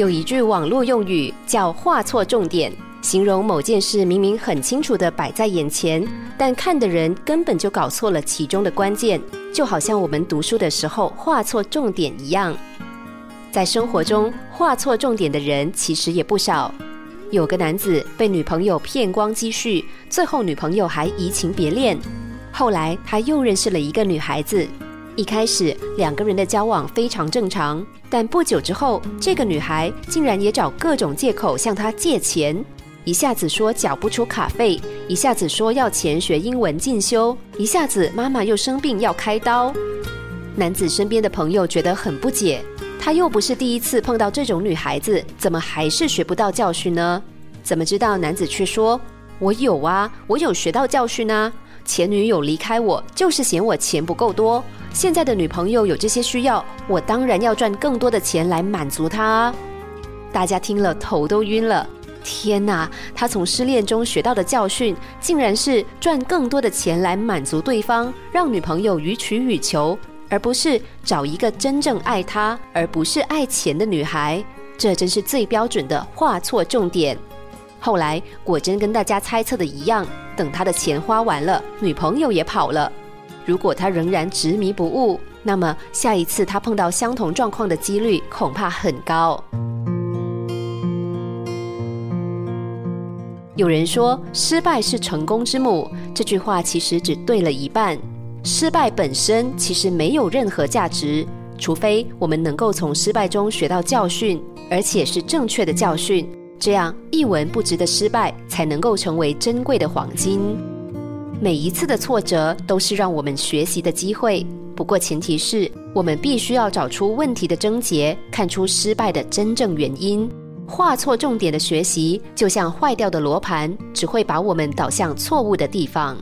有一句网络用语叫“画错重点”，形容某件事明明很清楚的摆在眼前，但看的人根本就搞错了其中的关键，就好像我们读书的时候画错重点一样。在生活中，画错重点的人其实也不少。有个男子被女朋友骗光积蓄，最后女朋友还移情别恋。后来他又认识了一个女孩子。一开始两个人的交往非常正常，但不久之后，这个女孩竟然也找各种借口向他借钱，一下子说缴不出卡费，一下子说要钱学英文进修，一下子妈妈又生病要开刀。男子身边的朋友觉得很不解，他又不是第一次碰到这种女孩子，怎么还是学不到教训呢？怎么知道男子却说：“我有啊，我有学到教训啊。前女友离开我，就是嫌我钱不够多。”现在的女朋友有这些需要，我当然要赚更多的钱来满足她。大家听了头都晕了。天哪，他从失恋中学到的教训，竟然是赚更多的钱来满足对方，让女朋友予取予求，而不是找一个真正爱他而不是爱钱的女孩。这真是最标准的画错重点。后来果真跟大家猜测的一样，等他的钱花完了，女朋友也跑了。如果他仍然执迷不悟，那么下一次他碰到相同状况的几率恐怕很高。有人说“失败是成功之母”，这句话其实只对了一半。失败本身其实没有任何价值，除非我们能够从失败中学到教训，而且是正确的教训，这样一文不值的失败才能够成为珍贵的黄金。每一次的挫折都是让我们学习的机会，不过前提是我们必须要找出问题的症结，看出失败的真正原因。画错重点的学习，就像坏掉的罗盘，只会把我们导向错误的地方。